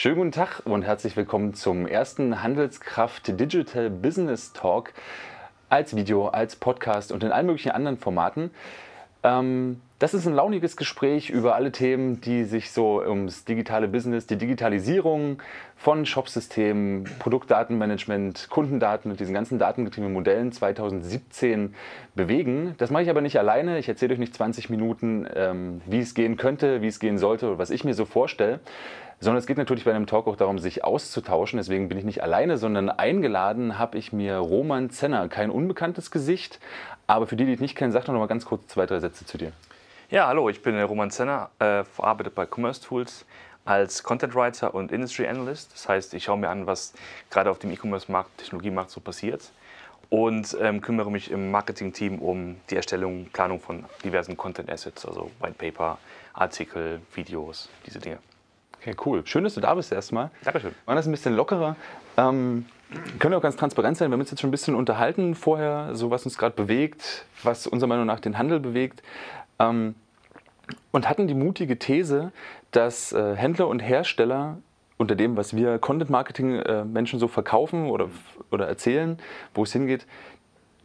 Schönen guten Tag und herzlich willkommen zum ersten Handelskraft Digital Business Talk als Video, als Podcast und in allen möglichen anderen Formaten. Ähm, das ist ein launiges Gespräch über alle Themen, die sich so ums digitale Business, die Digitalisierung von Shopsystemen, Produktdatenmanagement, Kundendaten und diesen ganzen datengetriebenen Modellen 2017 bewegen. Das mache ich aber nicht alleine. Ich erzähle euch nicht 20 Minuten, ähm, wie es gehen könnte, wie es gehen sollte oder was ich mir so vorstelle, sondern es geht natürlich bei einem Talk auch darum, sich auszutauschen. Deswegen bin ich nicht alleine, sondern eingeladen habe ich mir Roman Zenner, kein unbekanntes Gesicht, aber für die, die ich nicht kennen, sag doch noch mal ganz kurz zwei, drei Sätze zu dir. Ja, hallo, ich bin Roman Zenner, äh, arbeite bei Commerce Tools als Content Writer und Industry Analyst. Das heißt, ich schaue mir an, was gerade auf dem E-Commerce-Markt, Technologiemarkt so passiert und ähm, kümmere mich im Marketing-Team um die Erstellung, Planung von diversen Content Assets, also White Paper, Artikel, Videos, diese Dinge. Okay, cool. Schön, dass du da bist erstmal. Dankeschön. Machen das ein bisschen lockerer. Ähm, können wir auch ganz transparent sein. Wir haben uns jetzt schon ein bisschen unterhalten vorher, so was uns gerade bewegt, was unserer Meinung nach den Handel bewegt. Ähm, und hatten die mutige These, dass äh, Händler und Hersteller unter dem, was wir Content-Marketing-Menschen äh, so verkaufen oder, oder erzählen, wo es hingeht,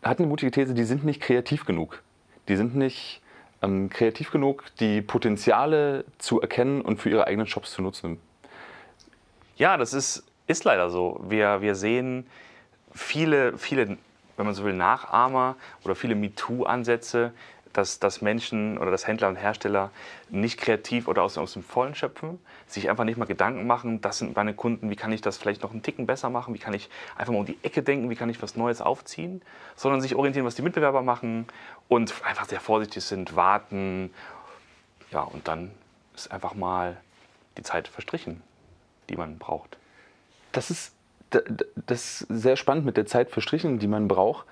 hatten die mutige These, die sind nicht kreativ genug. Die sind nicht ähm, kreativ genug, die Potenziale zu erkennen und für ihre eigenen Shops zu nutzen. Ja, das ist, ist leider so. Wir, wir sehen viele, viele, wenn man so will, Nachahmer oder viele MeToo-Ansätze, dass, dass Menschen oder dass Händler und Hersteller nicht kreativ oder aus, aus dem Vollen schöpfen, sich einfach nicht mal Gedanken machen, das sind meine Kunden, wie kann ich das vielleicht noch einen Ticken besser machen, wie kann ich einfach mal um die Ecke denken, wie kann ich was Neues aufziehen, sondern sich orientieren, was die Mitbewerber machen und einfach sehr vorsichtig sind, warten. Ja, und dann ist einfach mal die Zeit verstrichen, die man braucht. Das ist, das ist sehr spannend mit der Zeit verstrichen, die man braucht.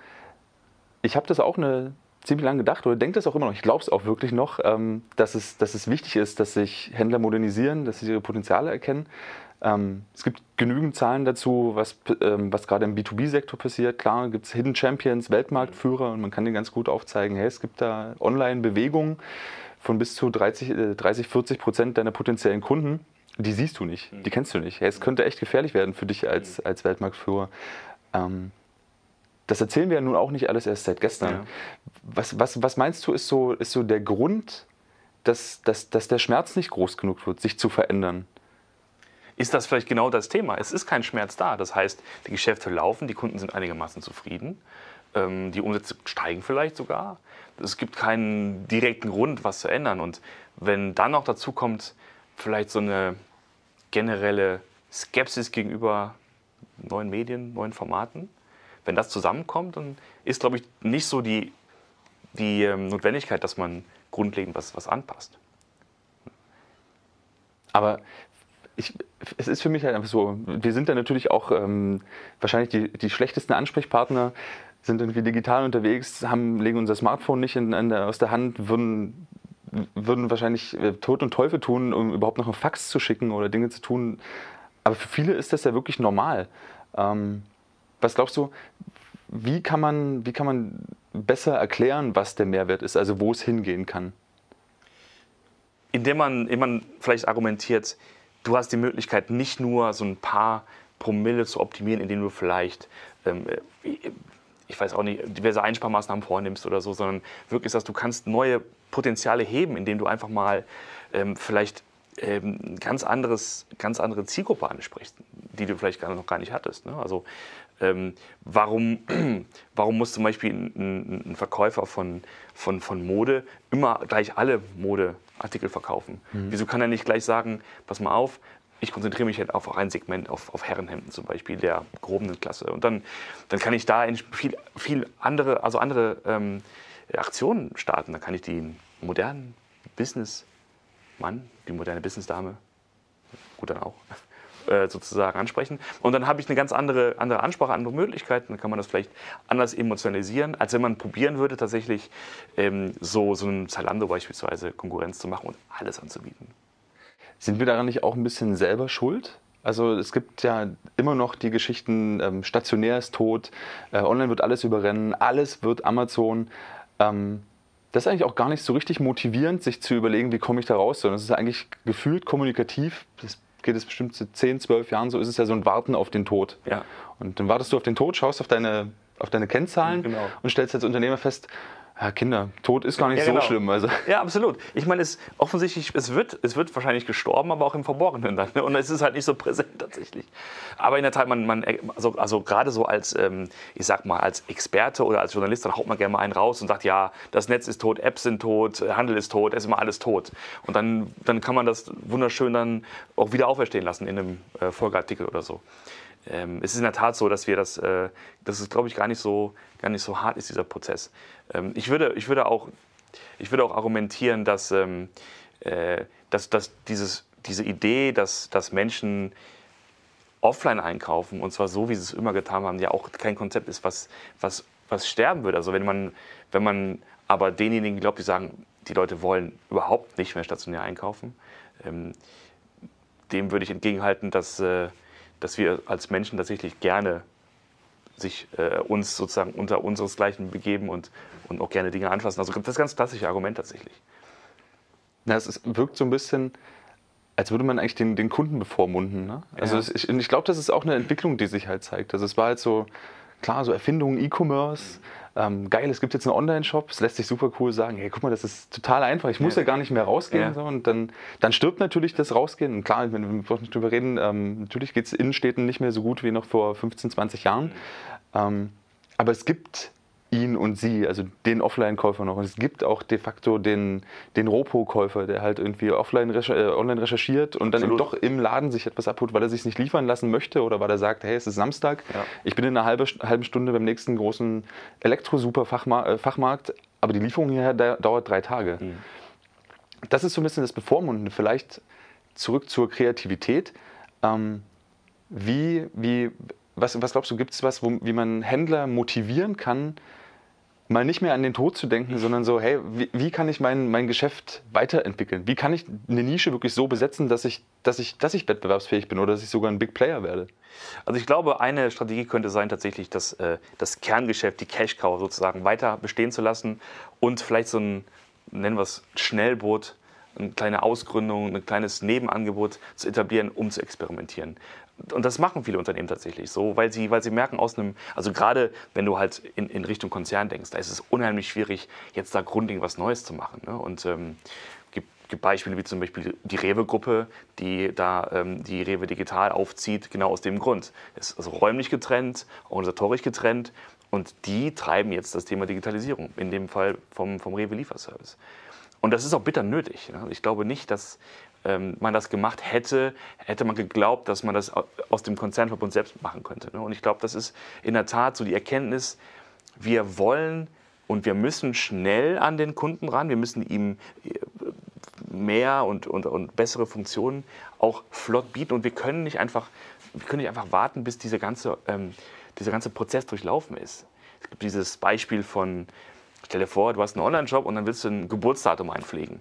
Ich habe das auch eine ziemlich lange gedacht oder denke das auch immer noch, ich glaube es auch wirklich noch, ähm, dass, es, dass es wichtig ist, dass sich Händler modernisieren, dass sie ihre Potenziale erkennen. Ähm, es gibt genügend Zahlen dazu, was, ähm, was gerade im B2B-Sektor passiert. Klar gibt es Hidden Champions, Weltmarktführer und man kann dir ganz gut aufzeigen, hey, es gibt da Online-Bewegungen von bis zu 30, äh, 30 40 Prozent deiner potenziellen Kunden. Die siehst du nicht, die kennst du nicht. Es könnte echt gefährlich werden für dich als, als Weltmarktführer. Ähm, das erzählen wir ja nun auch nicht alles erst seit gestern. Ja. Was, was, was meinst du, ist so, ist so der Grund, dass, dass, dass der Schmerz nicht groß genug wird, sich zu verändern? Ist das vielleicht genau das Thema? Es ist kein Schmerz da. Das heißt, die Geschäfte laufen, die Kunden sind einigermaßen zufrieden, ähm, die Umsätze steigen vielleicht sogar. Es gibt keinen direkten Grund, was zu ändern. Und wenn dann noch dazu kommt, vielleicht so eine generelle Skepsis gegenüber neuen Medien, neuen Formaten, wenn das zusammenkommt, dann ist, glaube ich, nicht so die, die ähm, Notwendigkeit, dass man grundlegend was, was anpasst. Aber ich, es ist für mich halt einfach so, wir sind da natürlich auch ähm, wahrscheinlich die, die schlechtesten Ansprechpartner, sind irgendwie digital unterwegs, haben, legen unser Smartphone nicht in, in aus der Hand, würden, würden wahrscheinlich äh, Tod und Teufel tun, um überhaupt noch einen Fax zu schicken oder Dinge zu tun. Aber für viele ist das ja wirklich normal. Ähm, was glaubst du, wie kann, man, wie kann man besser erklären, was der Mehrwert ist, also wo es hingehen kann? Indem man, indem man vielleicht argumentiert, du hast die Möglichkeit, nicht nur so ein paar Promille zu optimieren, indem du vielleicht, ähm, ich weiß auch nicht, diverse Einsparmaßnahmen vornimmst oder so, sondern wirklich, dass du kannst neue Potenziale heben, indem du einfach mal ähm, vielleicht ähm, ganz anderes, ganz andere Zielgruppe ansprichst, die du vielleicht noch gar nicht hattest. Ne? Also ähm, warum, warum muss zum Beispiel ein, ein, Verkäufer von, von, von Mode immer gleich alle Modeartikel verkaufen? Mhm. Wieso kann er nicht gleich sagen, pass mal auf, ich konzentriere mich halt auf ein Segment, auf, auf Herrenhemden zum Beispiel, der gehobenen Klasse. Und dann, dann kann ich da viel, viel andere, also andere ähm, Aktionen starten. Dann kann ich den modernen Businessmann, die moderne Businessdame, gut dann auch, äh, sozusagen ansprechen. Und dann habe ich eine ganz andere, andere Ansprache, andere Möglichkeiten. Dann kann man das vielleicht anders emotionalisieren, als wenn man probieren würde, tatsächlich ähm, so, so einem Zalando beispielsweise Konkurrenz zu machen und alles anzubieten. Sind wir daran nicht auch ein bisschen selber schuld? Also es gibt ja immer noch die Geschichten, ähm, stationär ist tot, äh, online wird alles überrennen, alles wird Amazon. Ähm, das ist eigentlich auch gar nicht so richtig motivierend, sich zu überlegen, wie komme ich da raus, sondern es ist eigentlich gefühlt kommunikativ, das geht es bestimmt zu 10, 12 Jahren so, ist es ja so ein Warten auf den Tod. Ja. Und dann wartest du auf den Tod, schaust auf deine, auf deine Kennzahlen Genau. und stellst als Unternehmer fest, ja, Kinder, Tod ist gar nicht Ja, so genau. schlimm. Also, Ja, absolut. Ich meine, es offensichtlich, es wird, es wird wahrscheinlich gestorben, aber auch im Verborgenen dann. ne? Und es ist halt nicht so präsent tatsächlich. Aber in der Tat, man, man also, also gerade so als, ähm, ich sag mal, als Experte oder als Journalist, dann haut man gerne mal einen raus und sagt, ja, das Netz ist tot, Apps sind tot, Handel ist tot, es ist immer alles tot. Und dann, dann kann man das wunderschön dann auch wieder auferstehen lassen in einem äh, Folgeartikel oder so. Ähm, es ist in der Tat so, dass wir das, äh, dass es, glaube ich, gar nicht so, gar nicht so hart ist, dieser Prozess. Ähm, ich, würde, ich, würde auch, ich würde auch argumentieren, dass, ähm, äh, dass, dass dieses, diese Idee, dass, dass Menschen offline einkaufen, und zwar so, wie sie es immer getan haben, ja auch kein Konzept ist, was, was, was sterben würde. Also wenn man, wenn man aber denjenigen glaubt, die sagen, die Leute wollen überhaupt nicht mehr stationär einkaufen, ähm, dem würde ich entgegenhalten, dass, äh, dass wir als Menschen tatsächlich gerne sich äh, uns sozusagen unter unseresgleichen begeben und, und auch gerne Dinge anfassen. Also das ist ganz klassische Argument tatsächlich. na, es ist, wirkt so ein bisschen, als würde man eigentlich den, den Kunden bevormunden. Ne? Also Ja. ich, ich glaube, das ist auch eine Entwicklung, die sich halt zeigt. Also es war halt so, klar, so Erfindungen, E-Commerce. Ähm, geil, es gibt jetzt einen Online-Shop, es lässt sich super cool sagen, hey, guck mal, das ist total einfach, ich muss ja, Ja. gar nicht mehr rausgehen. Ja. So, und dann, dann stirbt natürlich das Rausgehen. Und klar, wenn wir nicht drüber reden, ähm, natürlich geht es in Städten nicht mehr so gut wie noch vor 15, 20 Jahren. Ähm, aber es gibt ihn und sie, also den Offline-Käufer noch. Und es gibt auch de facto den, den Ropo-Käufer, der halt irgendwie offline recher äh, online recherchiert und dann Absolut. doch im Laden sich etwas abholt, weil er sich nicht liefern lassen möchte oder weil er sagt, hey, es ist Samstag, Ja. ich bin in einer halbe, halben Stunde beim nächsten großen Elektro-Super-Fachmarkt, Fachmarkt, aber die Lieferung hierher da, dauert drei Tage. Mhm. Das ist so ein bisschen das Bevormundende. Vielleicht zurück zur Kreativität. Ähm, wie, wie, was, was glaubst du, gibt es was, wo, wie man Händler motivieren kann, mal nicht mehr an den Tod zu denken, sondern so, hey, wie, wie kann ich mein, mein Geschäft weiterentwickeln? Wie kann ich eine Nische wirklich so besetzen, dass ich, dass, ich, dass ich wettbewerbsfähig bin oder dass ich sogar ein Big Player werde? Also ich glaube, eine Strategie könnte sein, tatsächlich das, äh, das Kerngeschäft, die Cash Cow sozusagen weiter bestehen zu lassen und vielleicht so ein, nennen wir es, Schnellboot, eine kleine Ausgründung, ein kleines Nebenangebot zu etablieren, um zu experimentieren. Und das machen viele Unternehmen tatsächlich so, weil sie, weil sie merken aus einem, also gerade wenn du halt in, in Richtung Konzern denkst, da ist es unheimlich schwierig, jetzt da grundlegend was Neues zu machen. Ne? Und ähm, gibt, gibt Beispiele wie zum Beispiel die Rewe-Gruppe, die da ähm, die Rewe Digital aufzieht, genau aus dem Grund. Es ist also räumlich getrennt, organisatorisch getrennt und die treiben jetzt das Thema Digitalisierung, in dem Fall vom, vom Rewe Lieferservice. Und das ist auch bitter nötig. Ne? Ich glaube nicht, dass ähm, man das gemacht hätte, hätte man geglaubt, dass man das au- aus dem Konzernverbund selbst machen könnte. Ne? Und ich glaube, das ist in der Tat so die Erkenntnis, wir wollen und wir müssen schnell an den Kunden ran, wir müssen ihm äh, mehr und, und, und bessere Funktionen auch flott bieten und wir können nicht einfach, wir können nicht einfach warten, bis dieser ganze, ähm, dieser ganze Prozess durchlaufen ist. Es gibt dieses Beispiel von, stell dir vor, du hast einen Online-Shop und dann willst du ein Geburtsdatum einpflegen.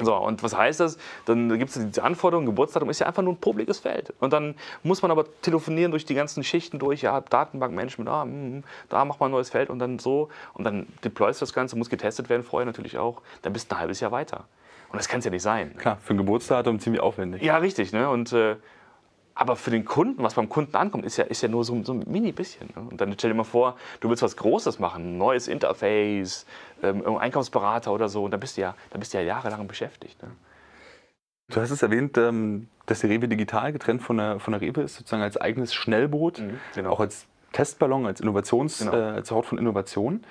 So, und was heißt das? Dann gibt es diese Anforderung, Geburtsdatum ist ja einfach nur ein popliges Feld. Und dann muss man aber telefonieren durch die ganzen Schichten durch, ja, Datenbankmanagement, ah, mm, da macht man ein neues Feld und dann so. Und dann deployst du das Ganze, muss getestet werden vorher natürlich auch. Dann bist du ein halbes Jahr weiter. Und das kann es ja nicht sein. Klar, für ein Geburtsdatum ziemlich aufwendig. Ja, richtig. Ne? Und, äh, aber für den Kunden, was beim Kunden ankommt, ist ja, ist ja nur so, so ein mini bisschen. Ne? Und dann stell dir mal vor, du willst was Großes machen, ein neues Interface, ähm, Einkaufsberater oder so, und dann bist du ja, dann bist du ja jahrelang beschäftigt. Ne? Du hast es erwähnt, ähm, dass die Rewe digital getrennt von der, von der Rewe ist, sozusagen als eigenes Schnellboot, Mhm, genau. auch als Testballon, als Innovations, Genau. äh, als Hort von Innovation.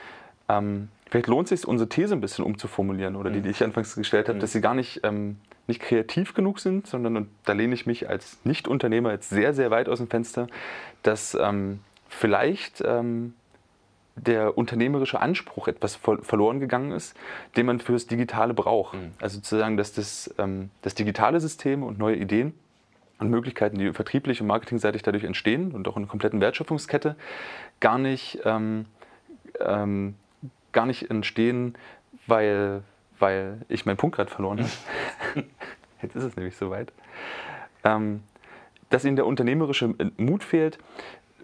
Ähm, vielleicht lohnt es sich, unsere These ein bisschen umzuformulieren oder Mhm. die, die ich anfangs gestellt habe, dass sie gar nicht, ähm, nicht kreativ genug sind, sondern, und da lehne ich mich als Nicht-Unternehmer jetzt sehr, sehr weit aus dem Fenster, dass ähm, vielleicht ähm, der unternehmerische Anspruch etwas ver verloren gegangen ist, den man fürs Digitale braucht. Mhm. Also sozusagen, dass das, ähm, das digitale System und neue Ideen und Möglichkeiten, die vertrieblich und marketingseitig dadurch entstehen und auch in der kompletten Wertschöpfungskette, gar nicht, ähm, ähm, gar nicht entstehen, weil, weil ich meinen Punkt gerade verloren habe. Jetzt ist es nämlich soweit. Ähm, dass ihnen der unternehmerische Mut fehlt,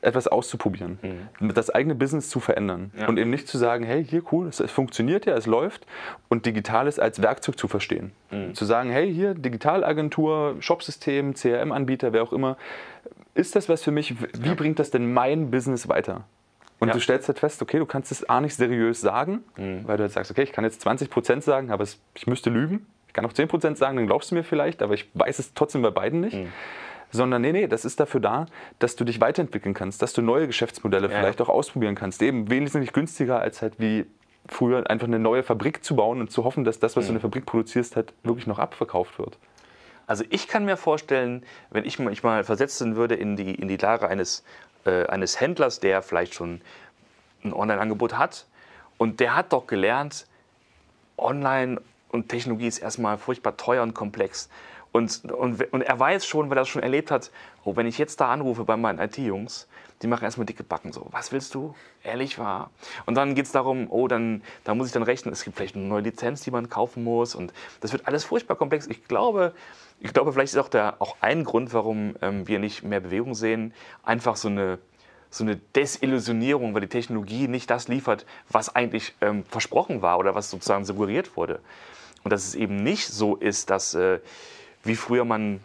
etwas auszuprobieren, mhm. das eigene Business zu verändern ja. und eben nicht zu sagen, hey, hier cool, es, es, funktioniert ja, es läuft und Digitales als Werkzeug zu verstehen. Mhm. Zu sagen, hey, hier Digitalagentur, Shopsystem, CRM-Anbieter, wer auch immer, ist das was für mich? Wie ja. bringt das denn mein Business weiter? Und ja. du stellst halt fest, okay, du kannst es A nicht seriös sagen, mhm. weil du jetzt sagst, okay, ich kann jetzt 20 Prozent sagen, aber es, ich müsste lügen. Ich kann auch 10 Prozent sagen, dann glaubst du mir vielleicht, aber ich weiß es trotzdem bei beiden nicht. Mhm. Sondern nee, nee, das ist dafür da, dass du dich weiterentwickeln kannst, dass du neue Geschäftsmodelle ja. vielleicht auch ausprobieren kannst. Eben wesentlich günstiger als halt wie früher einfach eine neue Fabrik zu bauen und zu hoffen, dass das, was mhm. du in der Fabrik produzierst, halt wirklich noch abverkauft wird. Also ich kann mir vorstellen, wenn ich mich mal versetzen würde in die, in die Lage eines, äh, eines Händlers, der vielleicht schon ein Online-Angebot hat und der hat doch gelernt, Online und Technologie ist erstmal furchtbar teuer und komplex. Und, und, und er weiß schon, weil er das schon erlebt hat, oh, wenn ich jetzt da anrufe bei meinen IT-Jungs, die machen erstmal dicke Backen. So, was willst du? Ehrlich wahr? Und dann geht es darum, oh, dann da muss ich dann rechnen, es gibt vielleicht eine neue Lizenz, die man kaufen muss. Und das wird alles furchtbar komplex. Ich glaube, ich glaube vielleicht ist auch, der, auch ein Grund, warum ähm, wir nicht mehr Bewegung sehen, einfach so eine so eine Desillusionierung, weil die Technologie nicht das liefert, was eigentlich ähm, versprochen war oder was sozusagen suggeriert wurde. Und dass es eben nicht so ist, dass äh, wie früher man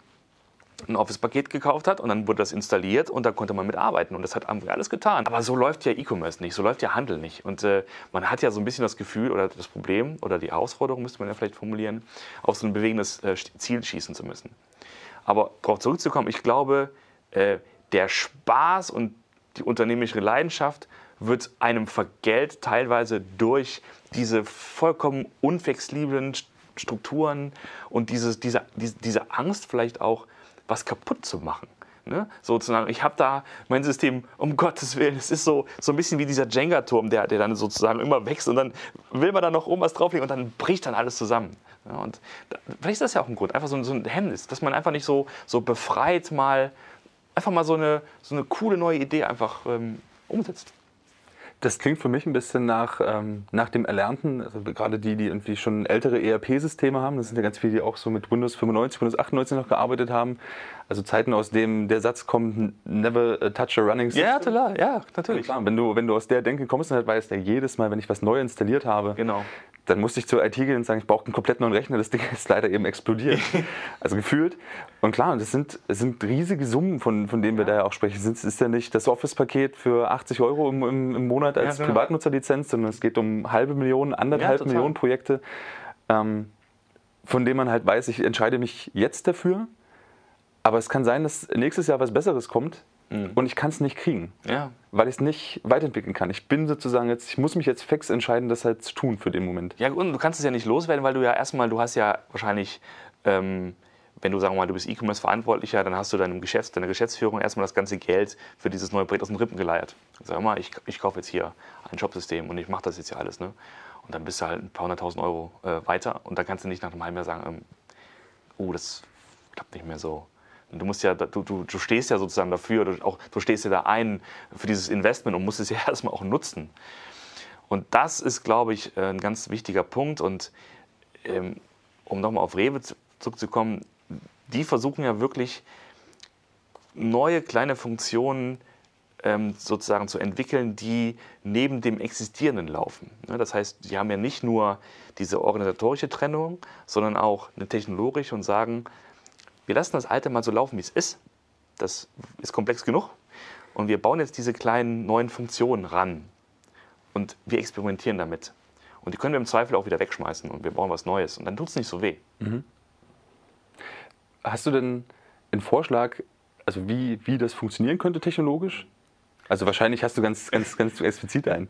ein Office-Paket gekauft hat und dann wurde das installiert und da konnte man mitarbeiten und das hat alles getan. Aber so läuft ja E-Commerce nicht, so läuft ja Handel nicht. Und äh, man hat ja so ein bisschen das Gefühl oder das Problem oder die Herausforderung, müsste man ja vielleicht formulieren, auf so ein bewegendes äh, Ziel schießen zu müssen. Aber darauf zurückzukommen, ich glaube, äh, der Spaß und die unternehmerische Leidenschaft wird einem vergällt, teilweise durch diese vollkommen unflexiblen Strukturen und dieses, diese, diese Angst vielleicht auch, was kaputt zu machen. Ne? Sozusagen, ich habe da mein System, um Gottes Willen, es ist so, so ein bisschen wie dieser Jenga-Turm, der, der dann sozusagen immer wächst und dann will man da noch oben was drauflegen und dann bricht dann alles zusammen. Ja, und da, vielleicht ist das ja auch ein Grund, einfach so, so ein Hemmnis, dass man einfach nicht so, so befreit mal, einfach mal so eine, so eine coole neue Idee einfach ähm, umsetzt. Das klingt für mich ein bisschen nach, ähm, nach dem Erlernten, also gerade die, die irgendwie schon ältere ERP-Systeme haben, das sind ja ganz viele, die auch so mit Windows 95, Windows 98 noch gearbeitet haben. Also Zeiten, aus dem der Satz kommt, never touch a running system. Ja, total, ja, natürlich. Ja, wenn du, wenn du aus der Denke kommst, dann halt weißt du jedes Mal, wenn ich was neu installiert habe, genau dann musste ich zur IT gehen und sagen, ich brauche einen komplett neuen Rechner. Das Ding ist leider eben explodiert. also gefühlt. Und klar, das sind, das sind riesige Summen, von, von denen wir ja. da ja auch sprechen. Es ist ja nicht das Office-Paket für 80 Euro im, im, im Monat als ja, genau. Privatnutzerlizenz, sondern es geht um halbe Millionen, anderthalb Millionen Projekte, ähm, von denen man halt weiß, ich entscheide mich jetzt dafür. Aber es kann sein, dass nächstes Jahr was Besseres kommt Mhm. Und ich kann es nicht kriegen, ja. weil ich es nicht weiterentwickeln kann. Ich bin sozusagen jetzt, ich muss mich jetzt fix entscheiden, das halt zu tun für den Moment. Ja, und du kannst es ja nicht loswerden, weil du ja erstmal, du hast ja wahrscheinlich, ähm, wenn du sagen wir mal, du bist E-Commerce-Verantwortlicher, dann hast du deinem Geschäfts-, deiner Geschäftsführung erstmal das ganze Geld für dieses neue Projekt aus den Rippen geleiert. Sag mal, ich, ich kaufe jetzt hier ein Shopsystem und ich mache das jetzt ja alles. Ne? Und dann bist du halt ein paar hunderttausend Euro äh, weiter und dann kannst du nicht nach einem halben Jahr sagen, ähm, oh, das klappt nicht mehr so. Du, musst ja, du, du, du stehst ja sozusagen dafür, du, auch, du stehst ja da ein für dieses Investment und musst es ja erstmal auch nutzen. Und das ist, glaube ich, äh, ein ganz wichtiger Punkt. Und ähm, um nochmal auf Rewe zurückzukommen, die versuchen ja wirklich neue kleine Funktionen ähm, sozusagen zu entwickeln, die neben dem Existierenden laufen. Das heißt, sie haben ja nicht nur diese organisatorische Trennung, sondern auch eine technologische und sagen, wir lassen das Alte mal so laufen, wie es ist. Das ist komplex genug. Und wir bauen jetzt diese kleinen neuen Funktionen ran. Und wir experimentieren damit. Und die können wir im Zweifel auch wieder wegschmeißen und wir bauen was Neues. Und dann tut es nicht so weh. Mhm. Hast du denn einen Vorschlag, also wie, wie das funktionieren könnte technologisch? Also wahrscheinlich hast du ganz, ganz, ganz explizit einen.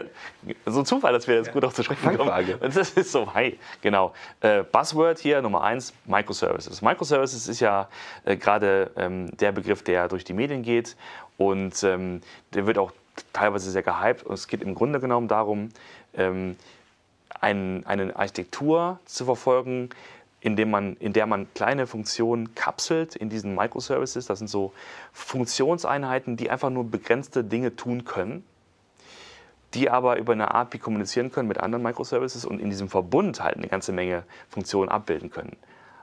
so ein Zufall, dass wir jetzt gut auf zur Schrecken kommen. Das ist so, hi, genau. Äh, Buzzword hier, Nummer eins, Microservices. Microservices ist ja äh, gerade ähm, der Begriff, der durch die Medien geht und ähm, der wird auch teilweise sehr gehypt. Und es geht im Grunde genommen darum, ähm, ein, eine Architektur zu verfolgen, in, man, in der man kleine Funktionen kapselt in diesen Microservices. Das sind so Funktionseinheiten, die einfach nur begrenzte Dinge tun können, die aber über eine API kommunizieren können mit anderen Microservices und in diesem Verbund halt eine ganze Menge Funktionen abbilden können.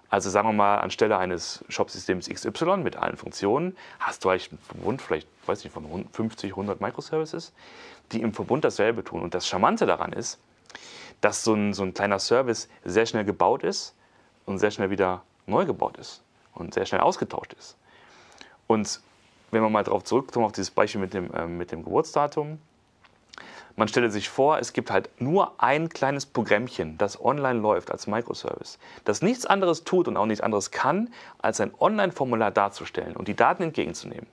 Also sagen wir mal, anstelle eines Shop-Systems XY mit allen Funktionen, hast du eigentlich einen Verbund, vielleicht, weiß nicht, von 50, 100 Microservices, die im Verbund dasselbe tun. Und das Charmante daran ist, dass so ein, so ein kleiner Service sehr schnell gebaut ist und sehr schnell wieder neu gebaut ist und sehr schnell ausgetauscht ist. Und wenn man mal darauf zurückkommt, auf dieses Beispiel mit dem, äh, mit dem Geburtsdatum, man stelle sich vor, es gibt halt nur ein kleines Programmchen, das online läuft als Microservice, das nichts anderes tut und auch nichts anderes kann, als ein Online-Formular darzustellen und die Daten entgegenzunehmen.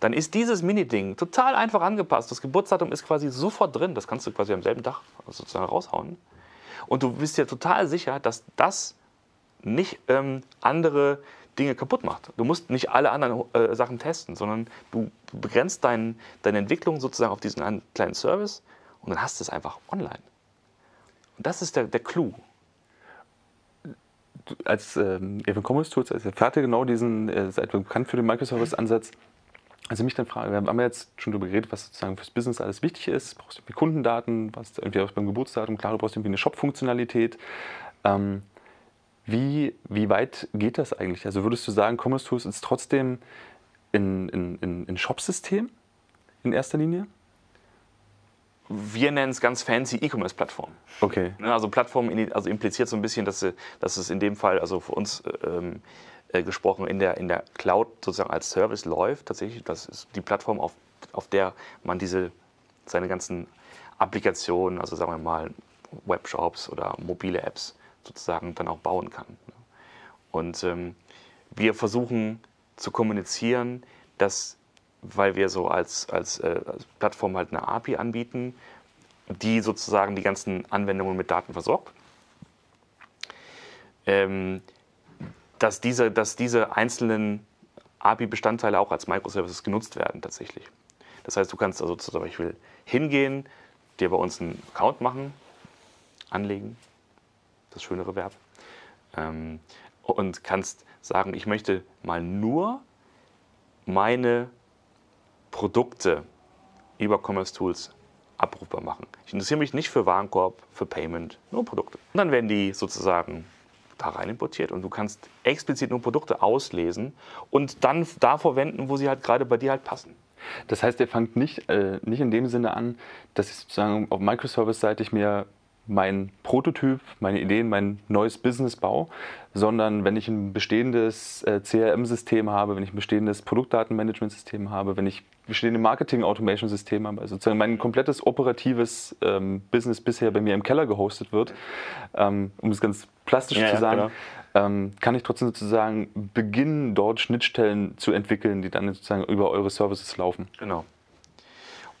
Dann ist dieses Mini-Ding total einfach angepasst. Das Geburtsdatum ist quasi sofort drin. Das kannst du quasi am selben Tag sozusagen raushauen. Und du bist dir total sicher, dass das nicht ähm, andere Dinge kaputt macht. Du musst nicht alle anderen äh, Sachen testen, sondern du begrenzt dein, deine Entwicklung sozusagen auf diesen kleinen Service und dann hast du es einfach online. Und das ist der, der Clou. Als ähm, Evan Commerce Tools, als Experte genau diesen, äh, seid bekannt für den Microservice-Ansatz. Also mich dann frage, wir haben jetzt schon darüber geredet, was sozusagen fürs Business alles wichtig ist. Du brauchst irgendwie Kundendaten, was irgendwie auch beim Geburtsdatum, klar, du brauchst irgendwie eine Shop-Funktionalität. Ähm, wie, wie weit geht das eigentlich? Also würdest du sagen, Commerce Tools ist trotzdem ein, ein, ein, ein Shop-System in erster Linie? Wir nennen es ganz fancy E-Commerce-Plattform. Okay. Ne, also Plattform also impliziert so ein bisschen, dass, dass es in dem Fall, also für uns ähm, äh, gesprochen, in der, in der Cloud sozusagen als Service läuft. Tatsächlich, das ist die Plattform, auf, auf der man diese, seine ganzen Applikationen, also sagen wir mal Webshops oder mobile Apps sozusagen dann auch bauen kann. Und ähm, wir versuchen zu kommunizieren, dass, weil wir so als, als, äh, als Plattform halt eine API anbieten, die sozusagen die ganzen Anwendungen mit Daten versorgt, ähm, dass, diese, dass diese einzelnen API-Bestandteile auch als Microservices genutzt werden tatsächlich. Das heißt, du kannst also zum Beispiel hingehen, dir bei uns einen Account machen, anlegen, das schönere Verb. Ähm, und kannst sagen, ich möchte mal nur meine Produkte über Commerce Tools abrufbar machen. Ich interessiere mich nicht für Warenkorb, für Payment, nur Produkte. Und dann werden die sozusagen da rein importiert und du kannst explizit nur Produkte auslesen und dann da verwenden, wo sie halt gerade bei dir halt passen. Das heißt, ihr fangt nicht, äh, nicht in dem Sinne an, dass ich sozusagen auf Microservice-seitig mir mein Prototyp, meine Ideen, mein neues Business baue, sondern wenn ich ein bestehendes äh, CRM-System habe, wenn ich ein bestehendes Produktdatenmanagement-System habe, wenn ich bestehende Marketing-Automation-Systeme habe, also sozusagen mein komplettes operatives ähm, Business bisher bei mir im Keller gehostet wird, ähm, um es ganz plastisch ja, zu sagen, ja, genau. ähm, kann ich trotzdem sozusagen beginnen, dort Schnittstellen zu entwickeln, die dann sozusagen über eure Services laufen. Genau.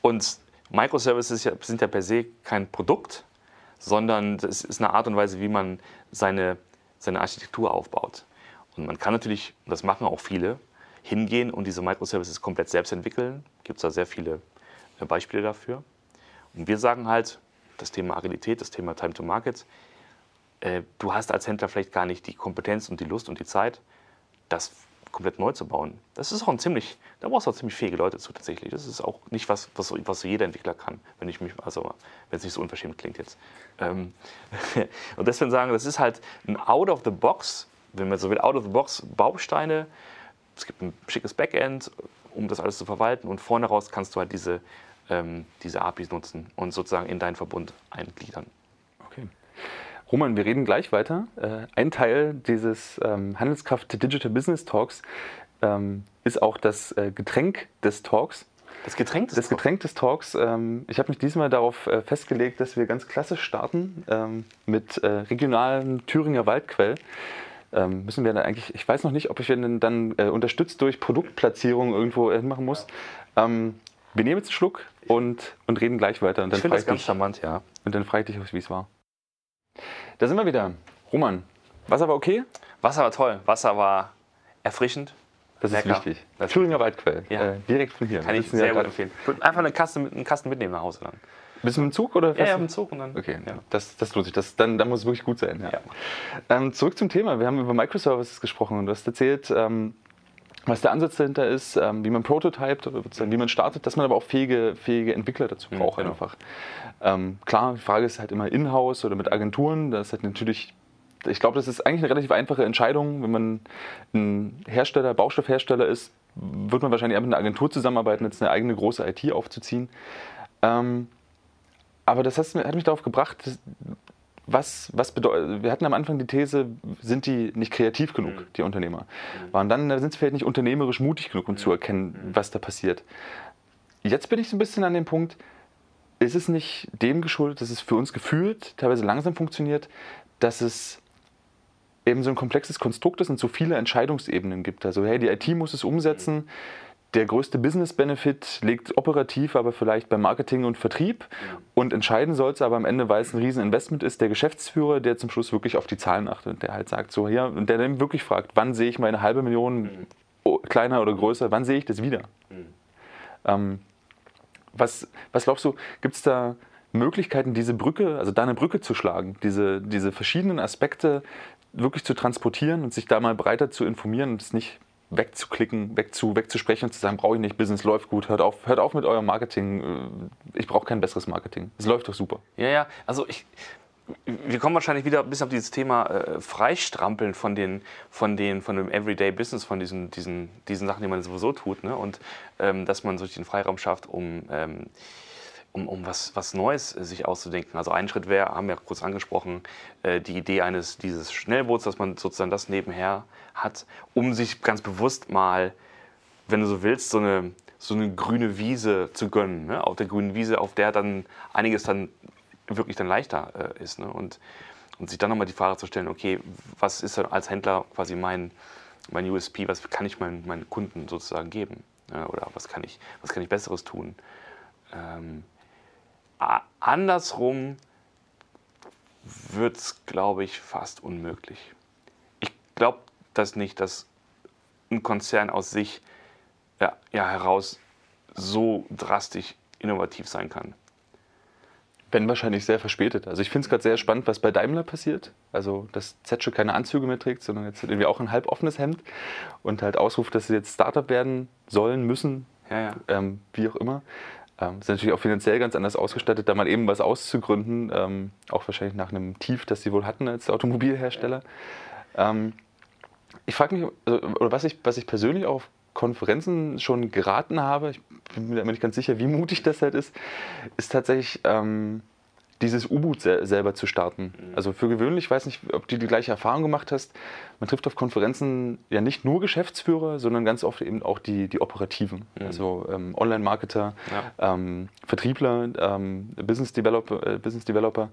Und Microservices sind ja per se kein Produkt, sondern es ist eine Art und Weise, wie man seine, seine Architektur aufbaut. Und man kann natürlich, das machen auch viele, hingehen und diese Microservices komplett selbst entwickeln. Gibt es da sehr viele äh, Beispiele dafür. Und wir sagen halt, das Thema Agilität, das Thema Time to Market, äh, du hast als Händler vielleicht gar nicht die Kompetenz und die Lust und die Zeit, das komplett neu zu bauen. Das ist auch ein ziemlich, da brauchst du auch ziemlich fähige Leute zu tatsächlich. Das ist auch nicht was, was, was jeder Entwickler kann, wenn ich mich, also wenn es nicht so unverschämt klingt jetzt. Ähm, und deswegen sagen, das ist halt ein out of the box, wenn man so will, out of the box Bausteine. Es gibt ein schickes Backend, um das alles zu verwalten und vorne raus kannst du halt diese, ähm, diese APIs nutzen und sozusagen in deinen Verbund eingliedern. Okay. Roman, wir reden gleich weiter. Äh, ein Teil dieses ähm, Handelskraft Digital Business Talks ähm, ist auch das äh, Getränk des Talks. Das Getränk des, das Getränk des Talks. Ähm, ich habe mich diesmal darauf äh, festgelegt, dass wir ganz klassisch starten ähm, mit äh, regionalen Thüringer Waldquell. Ähm, müssen wir dann eigentlich, ich weiß noch nicht, ob ich den dann äh, unterstützt durch Produktplatzierung irgendwo hinmachen muss. Ähm, wir nehmen jetzt einen Schluck und, und reden gleich weiter. Und dann ich finde das ganz dich, charmant, ja. Und dann frage ich dich, wie es war. Da sind wir wieder. Roman, Wasser war okay? Wasser war toll. Wasser war erfrischend. Das Lecker. ist wichtig. Das Thüringer Waldquell. Ja. Äh, direkt von hier. Kann ich sehr ja gut empfehlen. Einfach eine Kaste, einen Kasten mitnehmen nach Hause dann. Bist du mit dem Zug oder? Ja, ja, mit dem Zug und dann. Okay, ja. das, das lohnt sich. Das, dann, dann muss es wirklich gut sein. Ja. ja. Ähm, zurück zum Thema. Wir haben über Microservices gesprochen und du hast erzählt, ähm, was der Ansatz dahinter ist, ähm, wie man prototypt wie man startet, dass man aber auch fähige, fähige Entwickler dazu mhm, braucht genau. einfach. Ähm, klar, die Frage ist halt immer in-house oder mit Agenturen. Das ist halt natürlich ich glaube, das ist eigentlich eine relativ einfache Entscheidung. Wenn man ein Hersteller, Baustoffhersteller ist, wird man wahrscheinlich eher mit einer Agentur zusammenarbeiten, jetzt eine eigene große IT aufzuziehen. Ähm, aber das hat, hat mich darauf gebracht, was, was bedeutet, wir hatten am Anfang die These, sind die nicht kreativ genug, mhm. die Unternehmer? Mhm. Und dann sind sie vielleicht nicht unternehmerisch mutig genug, um mhm. zu erkennen, mhm. was da passiert. Jetzt bin ich so ein bisschen an dem Punkt, ist es nicht dem geschuldet, dass es für uns gefühlt teilweise langsam funktioniert, dass es eben so ein komplexes Konstrukt ist und so viele Entscheidungsebenen gibt. Also, hey, die IT muss es umsetzen. Mhm der größte Business-Benefit liegt operativ, aber vielleicht beim Marketing und Vertrieb. Und entscheiden soll es aber am Ende, weil es ein Rieseninvestment ist, der Geschäftsführer, der zum Schluss wirklich auf die Zahlen achtet. Der halt sagt so, ja, und der dann wirklich fragt, wann sehe ich meine halbe Million mhm. kleiner oder größer, wann sehe ich das wieder? Mhm. Ähm, was, was glaubst du, gibt es da Möglichkeiten, diese Brücke, also da eine Brücke zu schlagen, diese, diese verschiedenen Aspekte wirklich zu transportieren und sich da mal breiter zu informieren und es nicht wegzuklicken, wegzu, wegzusprechen und zu sagen, brauche ich nicht, Business läuft gut, hört auf, hört auf mit eurem Marketing, äh, ich brauche kein besseres Marketing. Es läuft doch super. Ja, ja, also ich, wir kommen wahrscheinlich wieder ein bisschen auf dieses Thema äh, Freistrampeln von, den, von, den, von dem Everyday Business, von diesen, diesen, diesen Sachen, die man sowieso tut. Ne? Und ähm, dass man sich den Freiraum schafft, um, ähm, um, um was, was Neues sich auszudenken. Also ein Schritt wäre, haben wir kurz angesprochen, äh, die Idee eines dieses Schnellboots, dass man sozusagen das nebenher hat, um sich ganz bewusst mal, wenn du so willst, so eine, so eine grüne Wiese zu gönnen. Ne? Auf der grünen Wiese, auf der dann einiges dann wirklich dann leichter äh, ist. Ne? Und, und sich dann nochmal die Frage zu stellen, okay, was ist dann als Händler quasi mein, mein USP, was kann ich meinen, meinen Kunden sozusagen geben? Ja, oder was kann, ich, was kann ich Besseres tun? Ähm, andersrum wird es, glaube ich, fast unmöglich. Ich glaube das nicht, dass ein Konzern aus sich ja, ja, heraus so drastisch innovativ sein kann. Wenn wahrscheinlich sehr verspätet. Also ich finde es gerade sehr spannend, was bei Daimler passiert. Also dass Zetsche keine Anzüge mehr trägt, sondern jetzt irgendwie auch ein halb offenes Hemd und halt ausruft, dass sie jetzt Startup werden sollen, müssen, ja, ja. Ähm, wie auch immer. Ähm, sind natürlich auch finanziell ganz anders ausgestattet, da mal eben was auszugründen, ähm, auch wahrscheinlich nach einem Tief, das sie wohl hatten als Automobilhersteller. Ähm, ich frage mich, also, oder was ich, was ich persönlich auf Konferenzen schon geraten habe, ich bin mir nicht ganz sicher, wie mutig das halt ist, ist tatsächlich ähm, dieses U-Boot se selber zu starten. Mhm. Also für gewöhnlich, ich weiß nicht, ob du die gleiche Erfahrung gemacht hast, man trifft auf Konferenzen ja nicht nur Geschäftsführer, sondern ganz oft eben auch die, die Operativen, mhm. also ähm, Online-Marketer, ja. ähm, Vertriebler, ähm, Business, Developer, äh, Business Developer.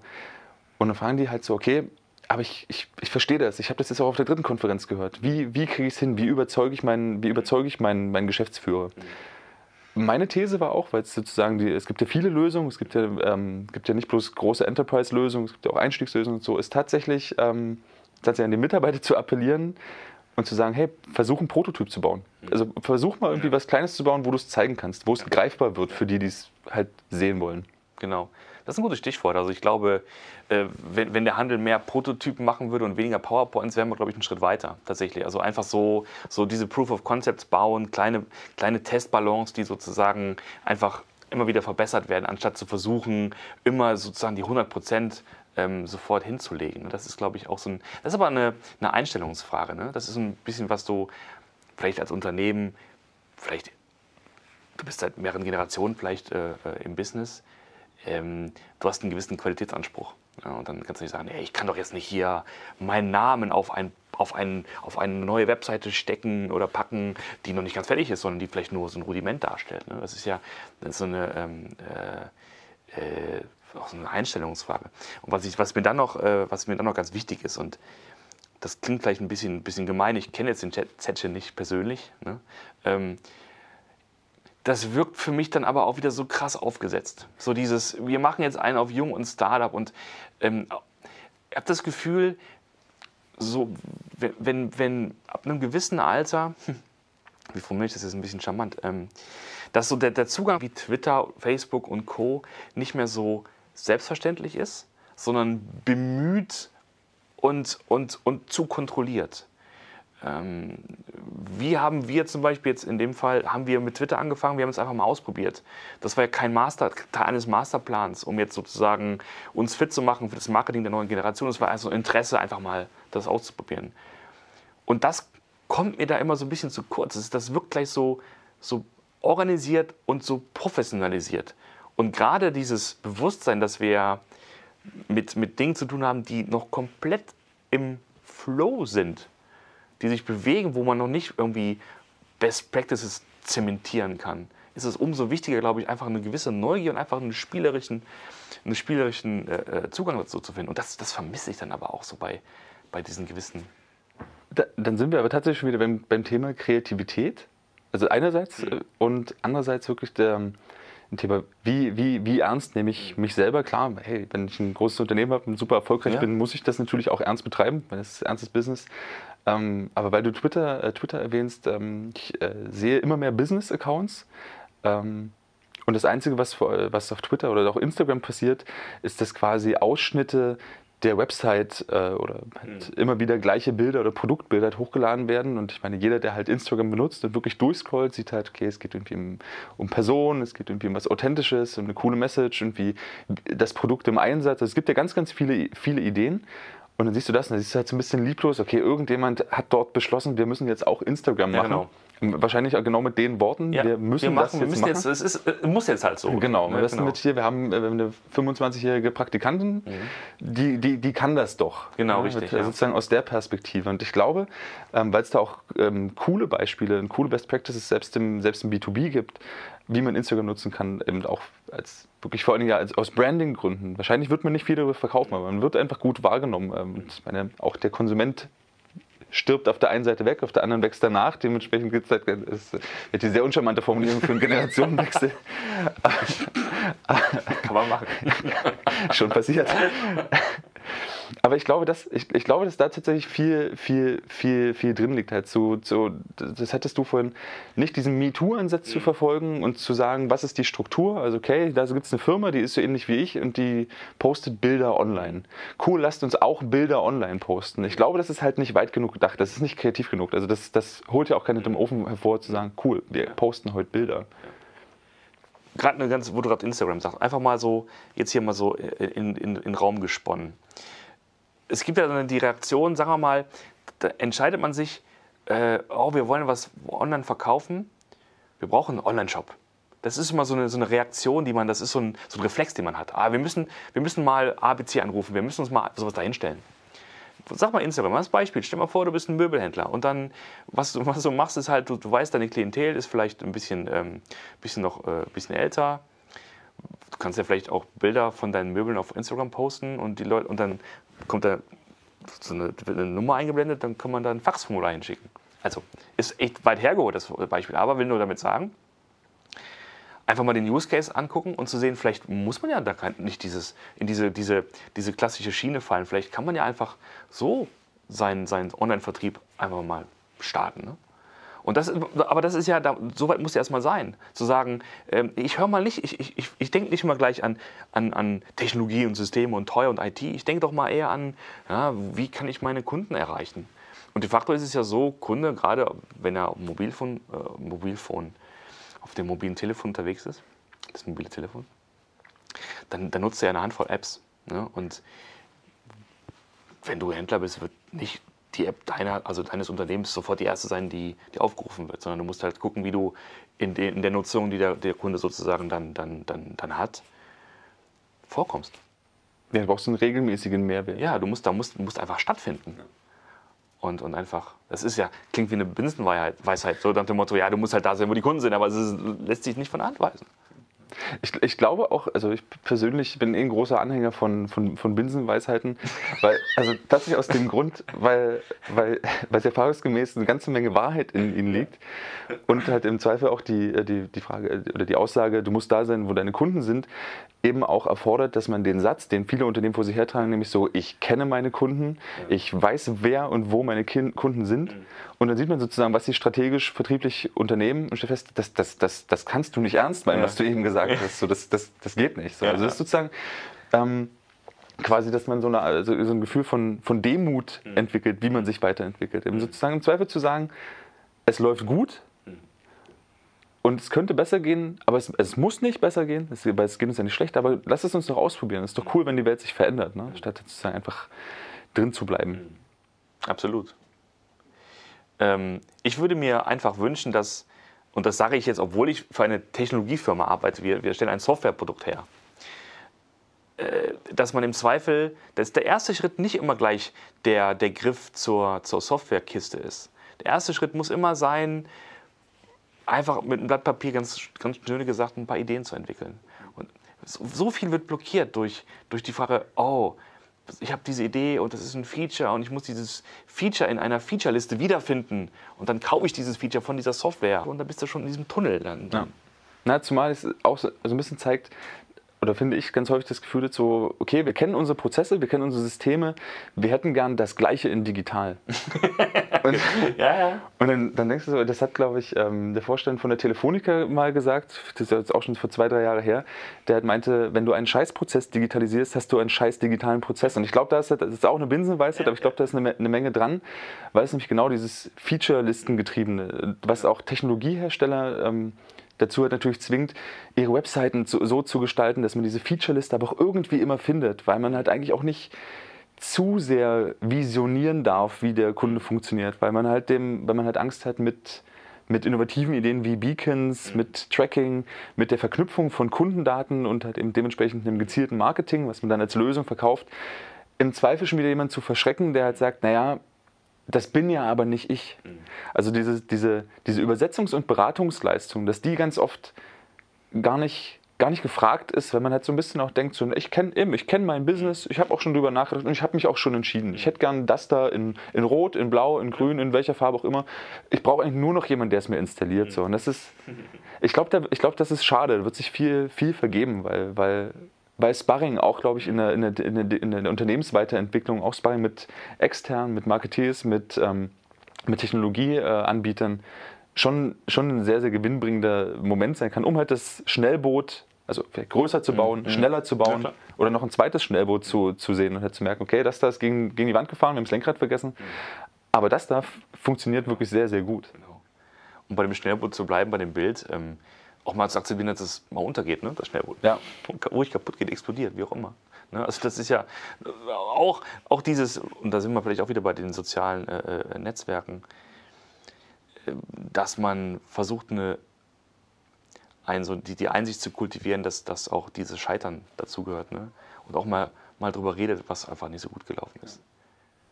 Und dann fragen die halt so, okay, aber ich, ich, ich verstehe das. Ich habe das jetzt auch auf der dritten Konferenz gehört. Wie, wie kriege ich es hin? Wie überzeuge ich meinen, wie überzeuge ich meinen, meinen Geschäftsführer? Mhm meine These war auch, weil es sozusagen, die, es gibt ja viele Lösungen, es gibt ja, ähm, gibt ja nicht bloß große Enterprise-Lösungen, es gibt ja auch Einstiegslösungen und so, ist tatsächlich, ähm, tatsächlich an die Mitarbeiter zu appellieren und zu sagen, hey, versuch einen Prototyp zu bauen. Also versuch mal irgendwie was Kleines zu bauen, wo du es zeigen kannst, wo es greifbar wird für die, die es halt sehen wollen. Genau. Das ist ein gutes Stichwort. Also ich glaube, äh, wenn, wenn, der Handel mehr Prototypen machen würde und weniger PowerPoints, wären wir, glaube ich, einen Schritt weiter tatsächlich. Also einfach so, so diese Proof of Concepts bauen, kleine, kleine Testballons, die sozusagen einfach immer wieder verbessert werden, anstatt zu versuchen, immer sozusagen die 100 Prozent ähm, sofort hinzulegen. Das ist, glaube ich, auch so ein. Das ist aber eine, eine Einstellungsfrage. Ne? Das ist ein bisschen, was du vielleicht als Unternehmen, vielleicht, du bist seit mehreren Generationen vielleicht äh, äh im Business, ähm, du hast einen gewissen Qualitätsanspruch. Ja, und dann kannst du nicht sagen, ey, ich kann doch jetzt nicht hier meinen Namen auf, ein, auf, ein, auf eine neue Webseite stecken oder packen, die noch nicht ganz fertig ist, sondern die vielleicht nur so ein Rudiment darstellt. Ne? Das ist ja das ist so eine, ähm, äh, äh, auch so eine Einstellungsfrage. Und was, ich, was, mir dann noch, äh, was mir dann noch ganz wichtig ist, und das klingt vielleicht ein bisschen, bisschen gemein, ich kenne jetzt den Zetchen nicht persönlich, ne? ähm, das wirkt für mich dann aber auch wieder so krass aufgesetzt. So dieses, wir machen jetzt einen auf Jung und Startup und ähm, ich habe das Gefühl, so, wenn, wenn ab einem gewissen Alter, wie formuliere ich das jetzt ein bisschen charmant, ähm, dass so der, der Zugang wie Twitter, Facebook und Co. nicht mehr so selbstverständlich ist, sondern bemüht und, und, und zu kontrolliert. Ähm, wie haben wir zum Beispiel jetzt in dem Fall, haben wir mit Twitter angefangen, wir haben es einfach mal ausprobiert. Das war ja kein Master, Teil eines Masterplans, um jetzt sozusagen uns fit zu machen für das Marketing der neuen Generation. Es war also Interesse, einfach mal das auszuprobieren. Und das kommt mir da immer so ein bisschen zu kurz. Das wirkt gleich so, so organisiert und so professionalisiert. Und gerade dieses Bewusstsein, dass wir mit, mit Dingen zu tun haben, die noch komplett im Flow sind, die sich bewegen, wo man noch nicht irgendwie Best Practices zementieren kann, ist es umso wichtiger, glaube ich, einfach eine gewisse Neugier und einfach einen spielerischen, einen spielerischen äh, äh, Zugang dazu zu finden. Und das, das vermisse ich dann aber auch so bei, bei diesen gewissen. Da, dann sind wir aber tatsächlich schon wieder beim, beim Thema Kreativität. Also einerseits mhm. und andererseits wirklich der, ein Thema, wie, wie, wie ernst nehme ich mich selber? Klar, hey, wenn ich ein großes Unternehmen habe und super erfolgreich ja. bin, muss ich das natürlich auch ernst betreiben, weil es ist ernstes Business. Ähm, aber weil du Twitter, äh, Twitter erwähnst, ähm, ich äh, sehe immer mehr Business-Accounts. Ähm, und das Einzige, was, was auf Twitter oder auch Instagram passiert, ist, dass quasi Ausschnitte der Website äh, oder halt mhm. immer wieder gleiche Bilder oder Produktbilder halt hochgeladen werden. Und ich meine, jeder, der halt Instagram benutzt und wirklich durchscrollt, sieht halt, okay, es geht irgendwie um, um Personen, es geht irgendwie um was Authentisches, um eine coole Message, irgendwie das Produkt im Einsatz. Also es gibt ja ganz, ganz viele, viele Ideen. Und dann siehst du das und dann siehst du halt so ein bisschen lieblos, okay, irgendjemand hat dort beschlossen, wir müssen jetzt auch Instagram machen. Ja, genau. Wahrscheinlich auch genau mit den Worten, ja, wir müssen wir machen, das jetzt wir müssen machen. Jetzt, es ist, muss jetzt halt so. Genau, ja, genau. mit hier, wir haben äh, eine 25-jährige Praktikantin, mhm. die, die, die kann das doch. Genau, ja, richtig. Mit, ja. Sozusagen aus der Perspektive. Und ich glaube, ähm, weil es da auch ähm, coole Beispiele, coole Best Practices selbst im, selbst im B2B gibt, wie man Instagram nutzen kann, eben auch als wirklich vor allen Dingen aus Branding-Gründen. Wahrscheinlich wird man nicht viel darüber verkaufen, aber man wird einfach gut wahrgenommen. Ähm, und meine, auch der Konsument stirbt auf der einen Seite weg, auf der anderen wächst danach. Dementsprechend gibt es halt, ist, wird die sehr uncharmante Formulierung für einen Generationenwechsel. Kann man machen. Schon passiert. Aber ich glaube, dass, ich, ich glaube, dass da tatsächlich viel, viel, viel, viel drin liegt. Halt so, so, das hättest du vorhin nicht diesen MeToo-Ansatz zu verfolgen und zu sagen, was ist die Struktur? Also, okay, da gibt es eine Firma, die ist so ähnlich wie ich und die postet Bilder online. Cool, lasst uns auch Bilder online posten. Ich glaube, das ist halt nicht weit genug gedacht. Das ist nicht kreativ genug. Also, das, das holt ja auch keinen dem Ofen hervor, zu sagen, cool, wir posten heute Bilder gerade eine ganz, wo du gerade Instagram sagst, einfach mal so, jetzt hier mal so in, in, in Raum gesponnen es gibt ja dann die Reaktion, sagen wir mal, da entscheidet man sich, äh, oh, wir wollen was online verkaufen, wir brauchen einen Online-Shop. Das ist immer so eine, so eine, Reaktion, die man, das ist so ein, so ein Reflex, den man hat. Ah, wir müssen, wir müssen mal ABC anrufen, wir müssen uns mal sowas dahinstellen. Sag mal Instagram, als Beispiel. Stell mal vor, du bist ein Möbelhändler und dann, was, was du machst, ist halt, du, du weißt, deine Klientel ist vielleicht ein bisschen, ähm, bisschen noch äh, bisschen älter, du kannst ja vielleicht auch Bilder von deinen Möbeln auf Instagram posten und die Leute und dann kommt da so eine, eine, Nummer eingeblendet, dann kann man da ein Faxformular hinschicken. Also ist echt weit hergeholt, das Beispiel. Aber will nur damit sagen, einfach mal den Use Case angucken und zu sehen, vielleicht muss man ja da nicht dieses, in diese, diese, diese klassische Schiene fallen. Vielleicht kann man ja einfach so seinen, seinen Online-Vertrieb einfach mal starten. Ne? Und das, aber das ist ja, da, so weit muss ja erstmal sein, zu sagen, ähm, ich höre mal nicht, ich, ich, ich denke nicht mal gleich an, an, an Technologie und Systeme und teuer und IT, ich denke doch mal eher an, ja, wie kann ich meine Kunden erreichen. Und de facto ist es ja so, Kunde, gerade wenn er auf dem Mobilfon, äh, Mobilfon, auf dem mobilen Telefon unterwegs ist, das mobile Telefon, dann, dann nutzt er eine Handvoll Apps. Ne? Und wenn du Händler bist, wird nicht die App deiner, also deines Unternehmens sofort die erste sein, die, die aufgerufen wird, sondern du musst halt gucken, wie du in, de, in der Nutzung, die der, der Kunde sozusagen dann, dann, dann, dann hat, vorkommst. Ja, du brauchst einen regelmäßigen Mehrwert. Ja, du musst, da musst, musst einfach stattfinden. Und, und einfach, das ist ja, klingt wie eine Binsenweisheit, so nach dem Motto, ja, du musst halt da sein, wo die Kunden sind, aber es ist, lässt sich nicht von der Hand weisen. Ich, ich, glaube auch, also ich persönlich bin eh ein großer Anhänger von, von, von Binsenweisheiten, weil, also tatsächlich aus dem Grund, weil, weil, weil es erfahrungsgemäß eine ganze Menge Wahrheit in ihnen liegt und halt im Zweifel auch die, die, die Frage oder die Aussage, du musst da sein, wo deine Kunden sind, eben auch erfordert, dass man den Satz, den viele Unternehmen vor sich hertragen, nämlich so, ich kenne meine Kunden, ich weiß, wer und wo meine Kunden sind. Und dann sieht man sozusagen, was sie strategisch, vertrieblich unternehmen und stellt fest, das, das, das, das kannst du nicht ernst meinen, was du eben gesagt hast. So, das, das, das geht nicht. So, also das ist sozusagen, ähm, quasi, dass man so, eine, also so ein Gefühl von, von Demut mhm. entwickelt, wie man sich weiterentwickelt. Eben sozusagen im Zweifel zu sagen, es läuft gut mhm. Und es könnte besser gehen, aber es, es muss nicht besser gehen, es, weil es geht uns ja nicht schlecht, aber lass es uns doch ausprobieren. Es ist doch cool, wenn die Welt sich verändert, ne? statt sozusagen einfach drin zu bleiben. Mhm. Absolut. Ähm, ich würde mir einfach wünschen, dass, und das sage ich jetzt, obwohl ich für eine Technologiefirma arbeite, wir, wir stellen ein Softwareprodukt her, äh, dass man im Zweifel, dass der erste Schritt nicht immer gleich der, der Griff zur, zur Softwarekiste ist. Der erste Schritt muss immer sein, einfach mit einem Blatt Papier, ganz, ganz schön gesagt, ein paar Ideen zu entwickeln. Und so viel wird blockiert durch, durch die Frage, oh, ich habe diese Idee und das ist ein Feature und ich muss dieses Feature in einer Featureliste wiederfinden und dann kaufe ich dieses Feature von dieser Software und dann bist du schon in diesem Tunnel dann. Ja. Na, zumal es auch so, ein bisschen zeigt, oder finde ich ganz häufig das Gefühl so, okay, wir kennen unsere Prozesse, wir kennen unsere Systeme, wir hätten gern das Gleiche in digital. und, ja, ja. und dann, dann, denkst du so, das hat, glaube ich, ähm, der Vorstand von der Telefonica mal gesagt, das ist jetzt auch schon vor zwei, drei Jahre her, der hat meinte, wenn du einen Scheißprozess digitalisierst, hast du einen scheiß digitalen Prozess. Und ich glaube, da ist, das ist auch eine Binsenweisheit, aber ich glaube, da ist eine, eine Menge dran, weil es nämlich genau dieses Feature-Listengetriebene, was auch Technologiehersteller ähm, dazu hat natürlich zwingt, ihre Webseiten so, so zu gestalten, dass man diese Feature-Liste aber auch irgendwie immer findet, weil man halt eigentlich auch nicht zu sehr visionieren darf, wie der Kunde funktioniert, weil man halt dem, weil man halt Angst hat mit mit innovativen Ideen wie Beacons, mhm. mit Tracking, mit der Verknüpfung von Kundendaten und halt eben dementsprechend einem gezielten Marketing, was man dann als Lösung verkauft, im Zweifel schon wieder jemand zu verschrecken, der halt sagt, naja, das bin ja aber nicht ich. Mhm. Also diese, diese, diese Übersetzungs- und Beratungsleistung, dass die ganz oft gar nicht, gar nicht gefragt ist, wenn man halt so ein bisschen auch denkt, so, ich kenne ich kenn mein Business, ich habe auch schon drüber nachgedacht und ich habe mich auch schon entschieden. Ich hätte gern das da in, in Rot, in Blau, in Grün, in welcher Farbe auch immer. Ich brauche eigentlich nur noch jemanden, der es mir installiert. So. Und das ist, ich glaube, glaub, das ist schade, da wird sich viel, viel vergeben, weil, weil bei Sparring auch, glaube ich, in der, in, der, in, der, in der Unternehmensweiterentwicklung, auch Sparring mit externen, mit Marketeers, mit, ähm, mit Technologieanbietern, schon, schon ein sehr, sehr gewinnbringender Moment sein kann, um halt das Schnellboot, also größer zu bauen, mhm. schneller zu bauen ja, oder noch ein zweites Schnellboot zu, zu sehen und halt zu merken, okay, das da ist gegen, gegen die Wand gefahren, wir haben das Lenkrad vergessen, mhm. aber das da funktioniert wirklich sehr, sehr gut. Genau. Um bei dem Schnellboot zu bleiben, bei dem Bild, ähm, auch mal zu akzeptieren, dass es mal untergeht, ne? das Schnellboot. Ja. Ruhig kaputt geht, explodiert, wie auch immer. Ne? Also das ist ja auch, auch dieses, und da sind wir vielleicht auch wieder bei den sozialen äh, äh Netzwerken, äh, dass man versucht, eine, ein, so die, die Einsicht zu kultivieren, dass, dass auch dieses Scheitern dazugehört. Ne? Und auch mal, mal drüber redet, was einfach nicht so gut gelaufen ist.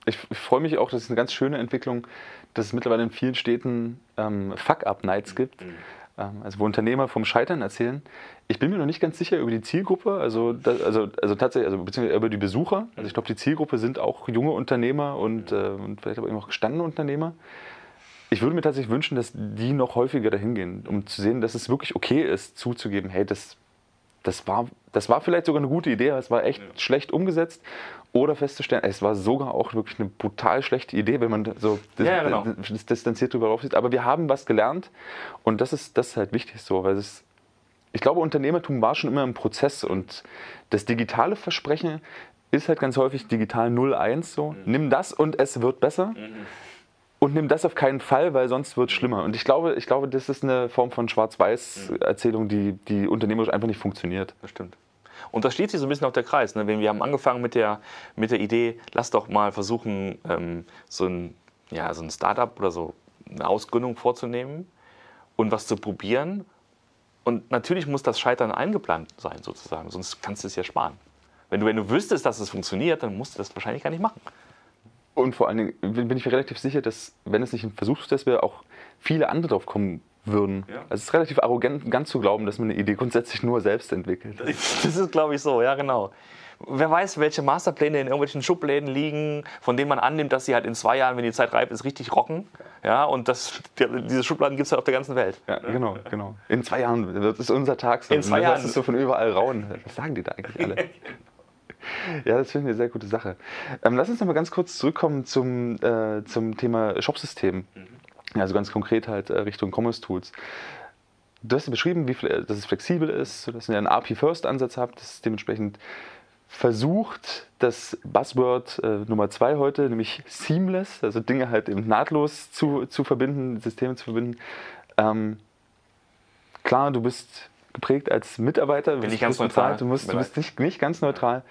Ich, ich freue mich auch, dass es eine ganz schöne Entwicklung, dass es mittlerweile in vielen Städten ähm, Fuck-Up-Nights gibt. Mhm also wo Unternehmer vom Scheitern erzählen. Ich bin mir noch nicht ganz sicher über die Zielgruppe, also, also, also tatsächlich, also beziehungsweise über die Besucher. Also ich glaube, die Zielgruppe sind auch junge Unternehmer und, äh, und vielleicht aber eben auch gestandene Unternehmer. Ich würde mir tatsächlich wünschen, dass die noch häufiger dahin gehen, um zu sehen, dass es wirklich okay ist, zuzugeben, hey, das, das, war, das war vielleicht sogar eine gute Idee, aber es war echt ja. schlecht umgesetzt. Oder festzustellen, es war sogar auch wirklich eine brutal schlechte Idee, wenn man so ja, genau. distanziert darüber aufsieht. Aber wir haben was gelernt und das ist, das ist halt wichtig so, weil es, ich glaube, Unternehmertum war schon immer ein Prozess und das digitale Versprechen ist halt ganz häufig digital 0-1 so. Mhm. Nimm das und es wird besser. Mhm. Und nimm das auf keinen Fall, weil sonst wird es schlimmer. Und ich glaube, ich glaube, das ist eine Form von Schwarz-Weiß-Erzählung, die, die unternehmerisch einfach nicht funktioniert. Das stimmt. Und da schließt sich so ein bisschen auch der Kreis. Ne? Wir haben angefangen mit der, mit der Idee, lass doch mal versuchen, ähm, so ein, ja, so ein Startup oder so eine Ausgründung vorzunehmen und was zu probieren. Und natürlich muss das Scheitern eingeplant sein, sozusagen, sonst kannst du es ja sparen. Wenn du, wenn du wüsstest, dass es funktioniert, dann musst du das wahrscheinlich gar nicht machen. Und vor allen Dingen bin ich mir relativ sicher, dass, wenn es nicht ein Versuchstest wäre, auch viele andere drauf kommen würden. Ja. Also es ist relativ arrogant, ganz zu glauben, dass man eine Idee grundsätzlich nur selbst entwickelt. Das ist, glaube ich, so, ja, genau. Wer weiß, welche Masterpläne in irgendwelchen Schubläden liegen, von denen man annimmt, dass sie halt in zwei Jahren, wenn die Zeit reif ist, richtig rocken. Ja, und das, diese Schubladen gibt es halt auf der ganzen Welt. Ja, genau, genau. In zwei Jahren wird es unser Tag sein. In zwei Jahren. Das ist so von überall rauen. Was sagen die da eigentlich alle? Ja, das finde ich eine sehr gute Sache. Ähm, lass uns noch mal ganz kurz zurückkommen zum, äh, zum Thema Shopsystem. Mhm. Also ganz konkret halt äh, Richtung Commerce Tools. Du hast ja beschrieben, wie, dass es flexibel ist, dass ihr einen API-First-Ansatz habt, dass es dementsprechend versucht, das Buzzword äh, Nummer zwei heute, nämlich seamless, also Dinge halt eben nahtlos zu, zu verbinden, Systeme zu verbinden. Ähm, klar, du bist geprägt als Mitarbeiter, Bin ich ganz neutral. Du, musst, du bist nicht, nicht ganz neutral.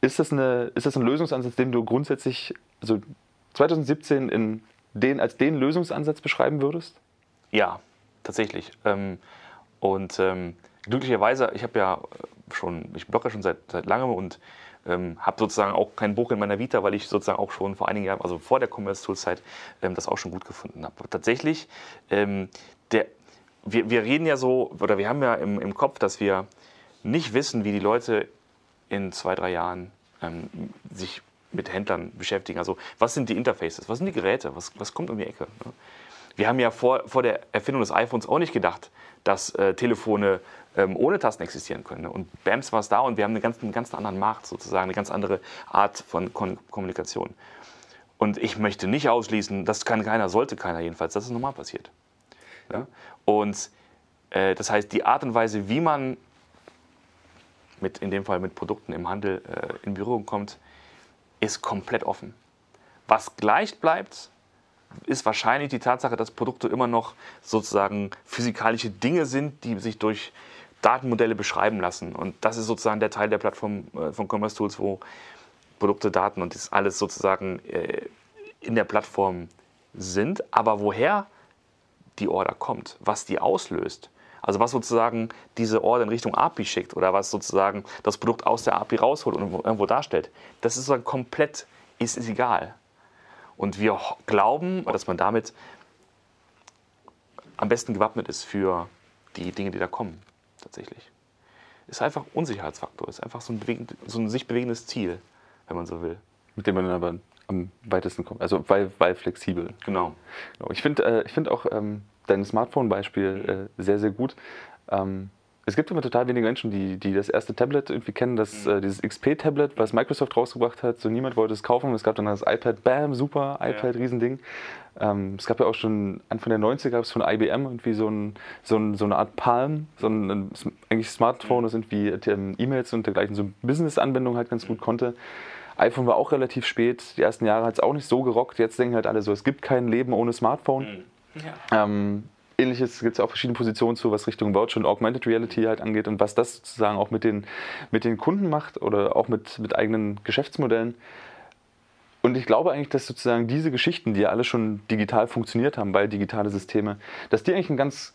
Ist das, eine, ist das ein Lösungsansatz, den du grundsätzlich, also 2017 in den, als den Lösungsansatz beschreiben würdest? Ja, tatsächlich. Ähm, und ähm, glücklicherweise, ich habe ja schon, ich blogge schon seit, seit langem und ähm, habe sozusagen auch kein Buch in meiner Vita, weil ich sozusagen auch schon vor einigen Jahren, also vor der Commerce Tools Zeit, ähm, das auch schon gut gefunden habe. Tatsächlich, ähm, der, wir, wir reden ja so, oder wir haben ja im, im Kopf, dass wir nicht wissen, wie die Leute in zwei, drei Jahren ähm, sich mit Händlern beschäftigen. Also was sind die Interfaces, was sind die Geräte, was, was kommt um die Ecke? Ne? Wir haben ja vor, vor der Erfindung des iPhones auch nicht gedacht, dass äh, Telefone ähm, ohne Tasten existieren können. Ne? Und BAMS war es da und wir haben einen ganz, einen ganz anderen Markt sozusagen, eine ganz andere Art von Kon Kommunikation. Und ich möchte nicht ausschließen, das kann keiner, sollte keiner jedenfalls, dass es normal passiert. Ja? Und äh, das heißt, die Art und Weise, wie man mit, in dem Fall mit Produkten im Handel äh, in Berührung kommt, ist komplett offen. Was gleich bleibt, ist wahrscheinlich die Tatsache, dass Produkte immer noch sozusagen physikalische Dinge sind, die sich durch Datenmodelle beschreiben lassen. Und das ist sozusagen der Teil der Plattform äh, von Commerce Tools, wo Produkte, Daten und das alles sozusagen äh, in der Plattform sind. Aber woher die Order kommt, was die auslöst, also was sozusagen diese Order in Richtung API schickt oder was sozusagen das Produkt aus der API rausholt und irgendwo darstellt, das ist sozusagen komplett, ist, ist egal. Und wir glauben, dass man damit am besten gewappnet ist für die Dinge, die da kommen, tatsächlich. Ist einfach Unsicherheitsfaktor, ist einfach so ein, bewegend, so ein sich bewegendes Ziel, wenn man so will. Mit dem man dann aber am weitesten kommt, also weil, weil flexibel. Genau. genau. Ich finde äh, find auch ähm, dein Smartphone-Beispiel äh, sehr, sehr gut. Ähm, es gibt immer total wenige Menschen, die, die das erste Tablet irgendwie kennen, das, mhm. äh, dieses XP-Tablet, was Microsoft rausgebracht hat. So niemand wollte es kaufen. Es gab dann das iPad, bam, super, iPad, ja. Riesending. Ähm, es gab ja auch schon Anfang der 90er gab es von IBM irgendwie so, ein, so, ein, so eine Art Palm, so ein, ein eigentlich Smartphone, das irgendwie ähm, E-Mails und dergleichen, so Business-Anwendung halt ganz gut konnte. iPhone war auch relativ spät. Die ersten Jahre hat es auch nicht so gerockt. Jetzt denken halt alle so, es gibt kein Leben ohne Smartphone. Mhm. Ja. Ähm, Ähnliches gibt es auch verschiedene Positionen zu, was Richtung Virtual und Augmented Reality halt angeht und was das sozusagen auch mit den, mit den Kunden macht oder auch mit, mit eigenen Geschäftsmodellen. Und ich glaube eigentlich, dass sozusagen diese Geschichten, die ja alle schon digital funktioniert haben, weil digitale Systeme, dass die eigentlich ein ganz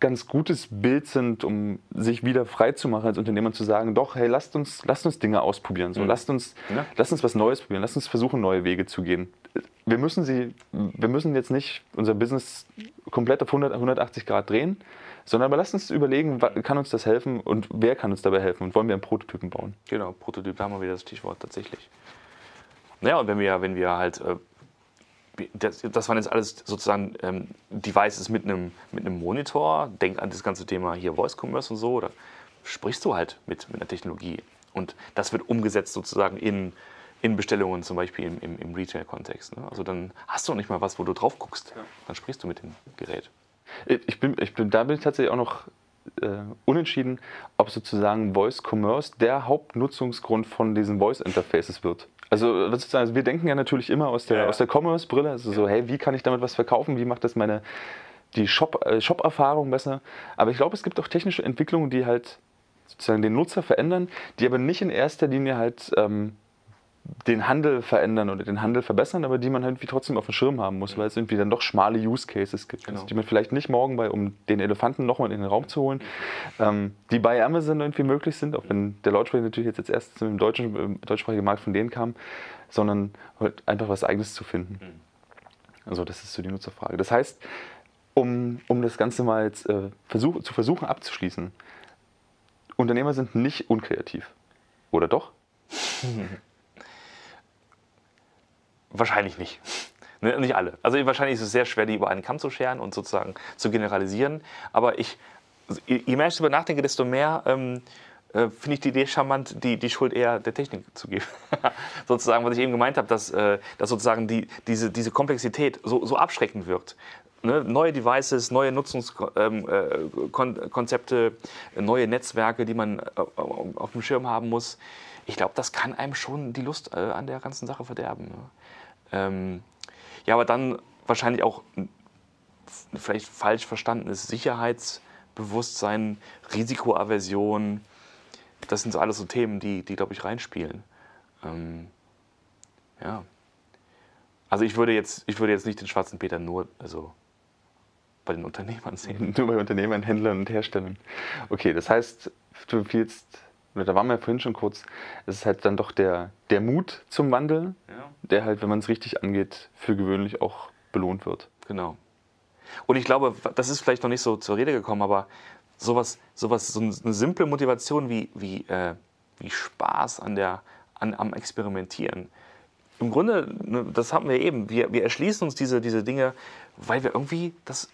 ganz gutes Bild sind, um sich wieder frei zu machen als Unternehmer zu sagen, doch, hey, lasst uns, lasst uns Dinge ausprobieren. So, mhm. lasst, uns, ja. lasst uns was Neues probieren, lasst uns versuchen, neue Wege zu gehen. Wir müssen, sie, wir müssen jetzt nicht unser Business komplett auf 100, 180 Grad drehen, sondern aber lasst uns überlegen, kann uns das helfen und wer kann uns dabei helfen und wollen wir einen Prototypen bauen. Genau, Prototyp, da haben wir wieder das Stichwort tatsächlich. Naja, und wenn wir, wenn wir halt äh, das, das waren jetzt alles sozusagen ähm, Devices mit einem, mit einem Monitor. Denk an das ganze Thema hier Voice Commerce und so. Da sprichst du halt mit, mit einer Technologie. Und das wird umgesetzt sozusagen in, in Bestellungen, zum Beispiel im, im, im Retail-Kontext. Ne? Also dann hast du nicht mal was, wo du drauf guckst. Ja. Dann sprichst du mit dem Gerät. Ich bin, ich bin, da bin ich tatsächlich auch noch äh, unentschieden, ob sozusagen Voice Commerce der Hauptnutzungsgrund von diesen Voice Interfaces wird. Also, also wir denken ja natürlich immer aus der, ja. der Commerce-Brille, also so, hey, wie kann ich damit was verkaufen, wie macht das meine die Shop, äh, Shop-Erfahrung besser. Aber ich glaube, es gibt auch technische Entwicklungen, die halt sozusagen den Nutzer verändern, die aber nicht in erster Linie halt ähm, den Handel verändern oder den Handel verbessern, aber die man halt irgendwie trotzdem auf dem Schirm haben muss, weil es irgendwie dann doch schmale Use Cases gibt, genau. also die man vielleicht nicht morgen bei, um den Elefanten nochmal in den Raum zu holen, ähm, die bei Amazon irgendwie möglich sind, auch wenn der Lautsprecher natürlich jetzt als erstes im, deutschen, im deutschsprachigen Markt von denen kam, sondern halt einfach was Eigenes zu finden. Mhm. Also das ist so die Nutzerfrage. Das heißt, um, um das Ganze mal jetzt äh, versuch, zu versuchen abzuschließen, Unternehmer sind nicht unkreativ. Oder doch? Wahrscheinlich nicht. Ne, nicht alle. Also wahrscheinlich ist es sehr schwer, die über einen Kamm zu scheren und sozusagen zu generalisieren. Aber ich, je mehr ich darüber nachdenke, desto mehr ähm, äh, finde ich die Idee charmant, die, die Schuld eher der Technik zu geben. sozusagen, was ich eben gemeint habe, dass, äh, dass sozusagen die, diese, diese so, so abschreckend wirkt. Ne? Neue Devices, neue Nutzungskonzepte, ähm, äh, neue Netzwerke, die man äh, auf dem Schirm haben muss ich glaube, das kann einem schon die Lust äh, an der ganzen Sache verderben. Ne? Ähm, ja, aber dann wahrscheinlich auch vielleicht falsch verstandenes Sicherheitsbewusstsein, Risikoaversion. Das sind so alles so Themen, die, die glaube ich, reinspielen. Ähm, ja. Also ich würde jetzt, ich würde jetzt nicht den schwarzen Peter nur also bei den Unternehmern sehen. Nur bei Unternehmern, Händlern und Herstellern. Okay, das heißt, du empfiehlst, da waren wir ja vorhin schon kurz, es ist halt dann doch der, der Mut zum Wandel, ja. der halt, wenn man es richtig angeht, für gewöhnlich auch belohnt wird. Genau. Und ich glaube, das ist vielleicht noch nicht so zur Rede gekommen, aber sowas, sowas so eine simple Motivation wie, wie, äh, wie Spaß an der, an, am Experimentieren. Im Grunde, ne, das haben wir eben, wir, wir erschließen uns diese, diese Dinge, weil wir irgendwie das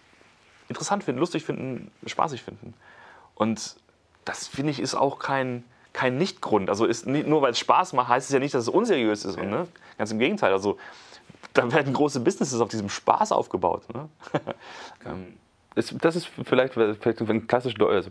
interessant finden, lustig finden, spaßig finden. Und das finde ich ist auch kein, kein Nichtgrund. Also ist nicht, nur weil es Spaß macht, heißt es ja nicht, dass es unseriös ist. Ja. Ne? Ganz im Gegenteil. Also da werden große Businesses auf diesem Spaß aufgebaut. Ne? ähm. das ist vielleicht, vielleicht ein klassisch, also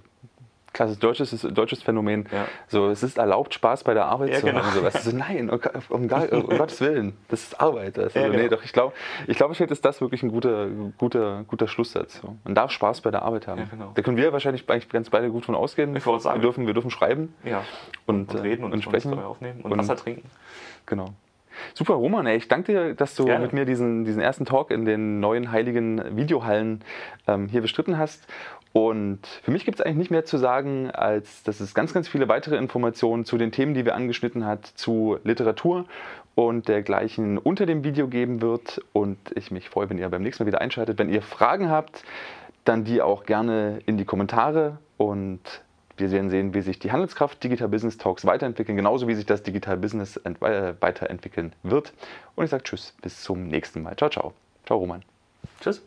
klassisch deutsches, deutsches Phänomen. Ja. So, es ist erlaubt, Spaß bei der Arbeit ja, zu genau. haben. So, weißt du, nein, um, um, um, Gottes Willen, das ist Arbeit. Also, ja, genau. nee, doch, ich glaube, ich glaube, vielleicht ist das wirklich ein guter, guter, guter Schlusssatz. So. Man darf Spaß bei der Arbeit haben. Genau. Da können wir wahrscheinlich ganz beide gut von ausgehen. Ich sagen. Wir dürfen, wir dürfen schreiben und, und, reden und, und sprechen. Und aufnehmen und, und Wasser trinken. Genau. Super, Roman, ey, ich danke dir, dass du Gerne. mit mir diesen, diesen ersten Talk in den neuen heiligen Videohallen ähm, hier bestritten hast. Und für mich gibt es eigentlich nicht mehr zu sagen, als dass es ganz, ganz viele weitere Informationen zu den Themen, die wir angeschnitten hat, zu Literatur und dergleichen unter dem Video geben wird. Und ich mich freue, wenn ihr beim nächsten Mal wieder einschaltet. Wenn ihr Fragen habt, dann die auch gerne in die Kommentare und wir werden sehen, wie sich die Handelskraft Digital Business Talks weiterentwickeln, genauso wie sich das Digital Business äh, weiterentwickeln wird. Und ich sage Tschüss, bis zum nächsten Mal. Ciao, ciao. Ciao, Roman. Tschüss.